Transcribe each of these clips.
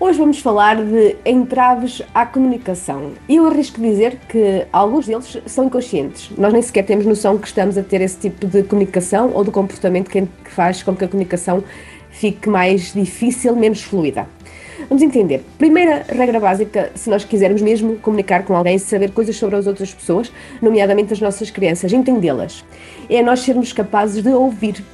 Hoje vamos falar de entraves à comunicação. Eu arrisco dizer que alguns deles são inconscientes. Nós nem sequer temos noção que estamos a ter esse tipo de comunicação ou de comportamento que faz com que a comunicação fique mais difícil, menos fluida. Vamos entender. Primeira regra básica, se nós quisermos mesmo comunicar com alguém, saber coisas sobre as outras pessoas, nomeadamente as nossas crianças, entendê-las, é nós sermos capazes de ouvir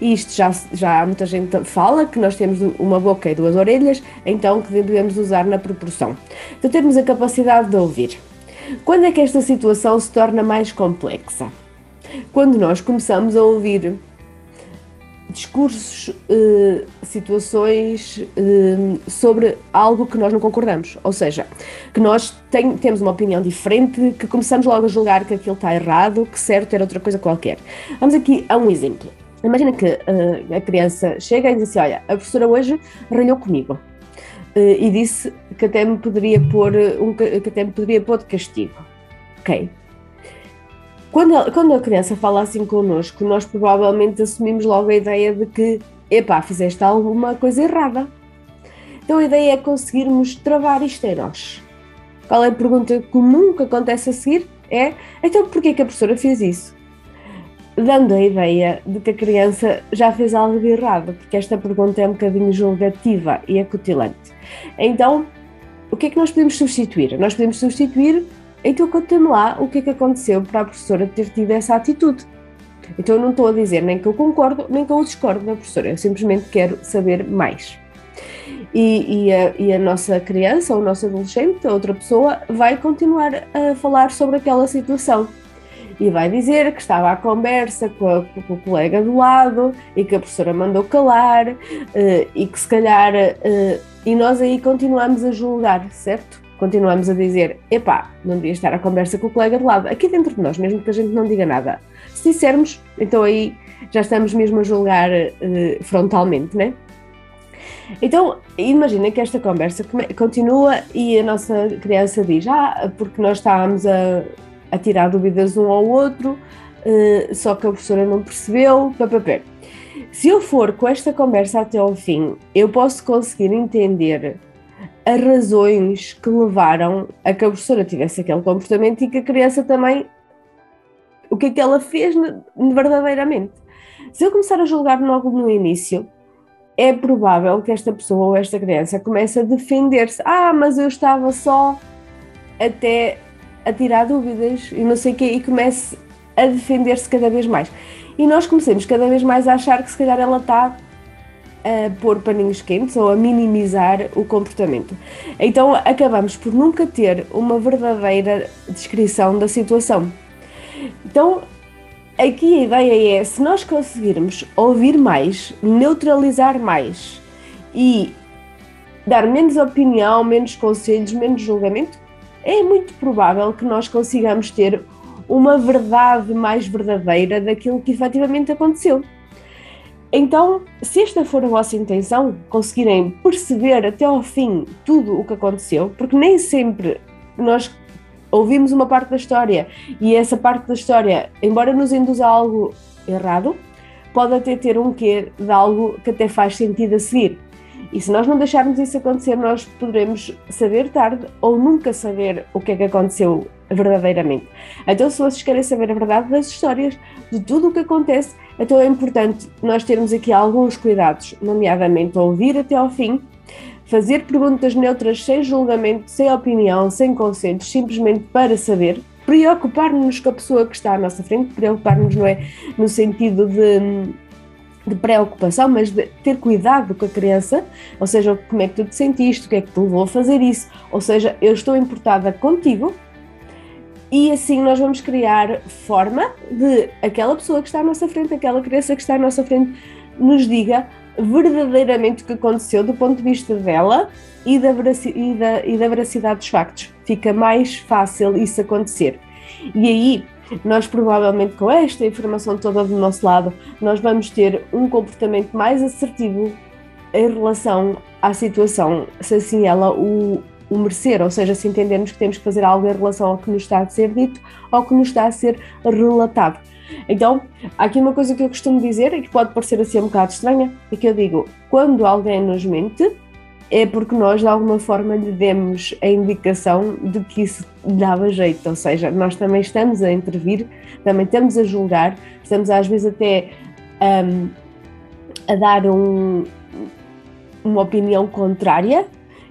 e isto já, já muita gente fala que nós temos uma boca e duas orelhas, então que devemos usar na proporção. Então temos a capacidade de ouvir. Quando é que esta situação se torna mais complexa? Quando nós começamos a ouvir discursos, eh, situações eh, sobre algo que nós não concordamos, ou seja, que nós tem, temos uma opinião diferente, que começamos logo a julgar que aquilo está errado, que certo era outra coisa qualquer. Vamos aqui a um exemplo. Imagina que uh, a criança chega e diz assim: Olha, a professora hoje ralhou comigo uh, e disse que até me poderia pôr um, que até me poderia pôr de castigo. Ok. Quando a, quando a criança fala assim connosco, nós provavelmente assumimos logo a ideia de que, epá, fizeste alguma coisa errada. Então a ideia é conseguirmos travar isto em nós. Qual é a pergunta comum que acontece a seguir? É, então porquê que a professora fez isso? Dando a ideia de que a criança já fez algo de errado, porque esta pergunta é um bocadinho julgativa e acutilante. Então, o que é que nós podemos substituir? Nós podemos substituir, então conta-me lá o que é que aconteceu para a professora ter tido essa atitude. Então eu não estou a dizer nem que eu concordo, nem que eu discordo da professora, eu simplesmente quero saber mais. E, e, a, e, a, nossa criança ou o nosso adolescente, a outra pessoa, vai continuar a falar sobre aquela situação e vai dizer que estava à conversa com, a, com o colega do lado e que a professora mandou calar uh, e que se calhar. Uh, e nós aí continuamos a julgar, certo? Continuamos a dizer: epá, não devia estar à conversa com o colega do lado, aqui dentro de nós, mesmo que a gente não diga nada. Se dissermos, então aí já estamos mesmo a julgar uh, frontalmente, né? Então, imagina que esta conversa continua e a nossa criança diz: Ah, porque nós estávamos a, a tirar dúvidas um ao outro, uh, só que a professora não percebeu, papapé. Se eu for com esta conversa até ao fim, eu posso conseguir entender as razões que levaram a que a professora tivesse aquele comportamento e que a criança também o que é que ela fez verdadeiramente. Se eu começar a julgar logo no início, é provável que esta pessoa ou esta criança comece a defender-se. Ah, mas eu estava só até a tirar dúvidas e não sei o quê, e comece a defender-se cada vez mais. E nós comecemos cada vez mais a achar que se calhar ela está a pôr paninhos quentes ou a minimizar o comportamento. Então acabamos por nunca ter uma verdadeira descrição da situação. Então aqui a ideia é: se nós conseguirmos ouvir mais, neutralizar mais e dar menos opinião, menos conselhos, menos julgamento, é muito provável que nós consigamos ter uma verdade mais verdadeira daquilo que efetivamente aconteceu. Então, se esta for a vossa intenção, conseguirem perceber até ao fim tudo o que aconteceu, porque nem sempre nós ouvimos uma parte da história e essa parte da história, embora nos induza a algo errado, pode até ter um quê de algo que até faz sentido a seguir. E se nós não deixarmos isso acontecer, nós poderemos saber tarde ou nunca saber o que é que aconteceu verdadeiramente. Então, se vocês querem saber a verdade das histórias, de tudo o que acontece, então é importante nós termos aqui alguns cuidados, nomeadamente ouvir até ao fim, fazer perguntas neutras sem julgamento, sem opinião, sem conselhos, simplesmente para saber, preocupar-nos com a pessoa que está à nossa frente, preocupar-nos não é no sentido de de preocupação, mas de ter cuidado com a criança, ou seja, como é que tu te sentiste, o que é que te levou a fazer isso, ou seja, eu estou importada contigo e assim nós vamos criar forma de aquela pessoa que está à nossa frente, aquela criança que está à nossa frente, nos diga verdadeiramente o que aconteceu do ponto de vista dela e da, e da, e da veracidade dos factos. Fica mais fácil isso acontecer. E aí nós provavelmente com esta informação toda do nosso lado, nós vamos ter um comportamento mais assertivo em relação à situação, se assim ela o, o merecer, ou seja, se entendermos que temos que fazer algo em relação ao que nos está a ser dito ou que nos está a ser relatado. Então, há aqui uma coisa que eu costumo dizer e que pode parecer assim um bocado estranha, é que eu digo, quando alguém nos mente, é porque nós de alguma forma lhe demos a indicação de que isso dava jeito, ou seja, nós também estamos a intervir, também estamos a julgar, estamos às vezes até um, a dar um, uma opinião contrária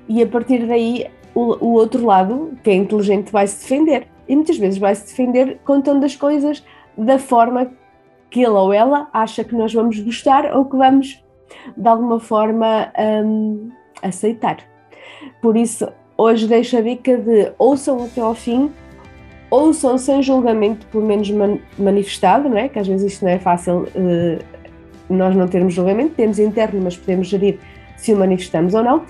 e a partir daí o, o outro lado, que é inteligente, vai se defender. E muitas vezes vai se defender contando as coisas da forma que ele ou ela acha que nós vamos gostar ou que vamos de alguma forma um, aceitar. Por isso, hoje deixo a dica de ouçam até ao fim, ouçam sem julgamento, pelo menos man manifestado, não é? que às vezes isto não é fácil uh, nós não termos julgamento, temos interno, mas podemos gerir se o manifestamos ou não.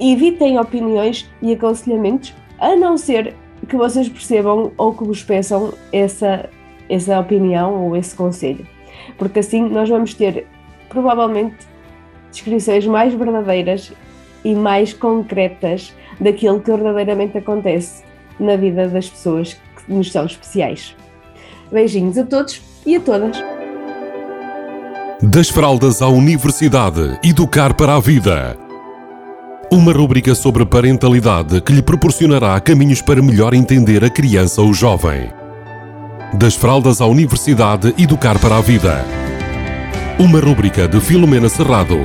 Evitem opiniões e aconselhamentos, a não ser que vocês percebam ou que vos peçam essa, essa opinião ou esse conselho. Porque assim nós vamos ter provavelmente descrições mais verdadeiras e mais concretas daquilo que verdadeiramente acontece na vida das pessoas que nos são especiais. Beijinhos a todos e a todas. Das fraldas à universidade, educar para a vida. Uma rubrica sobre parentalidade que lhe proporcionará caminhos para melhor entender a criança ou jovem. Das fraldas à universidade, educar para a vida. Uma rubrica de Filomena Serrado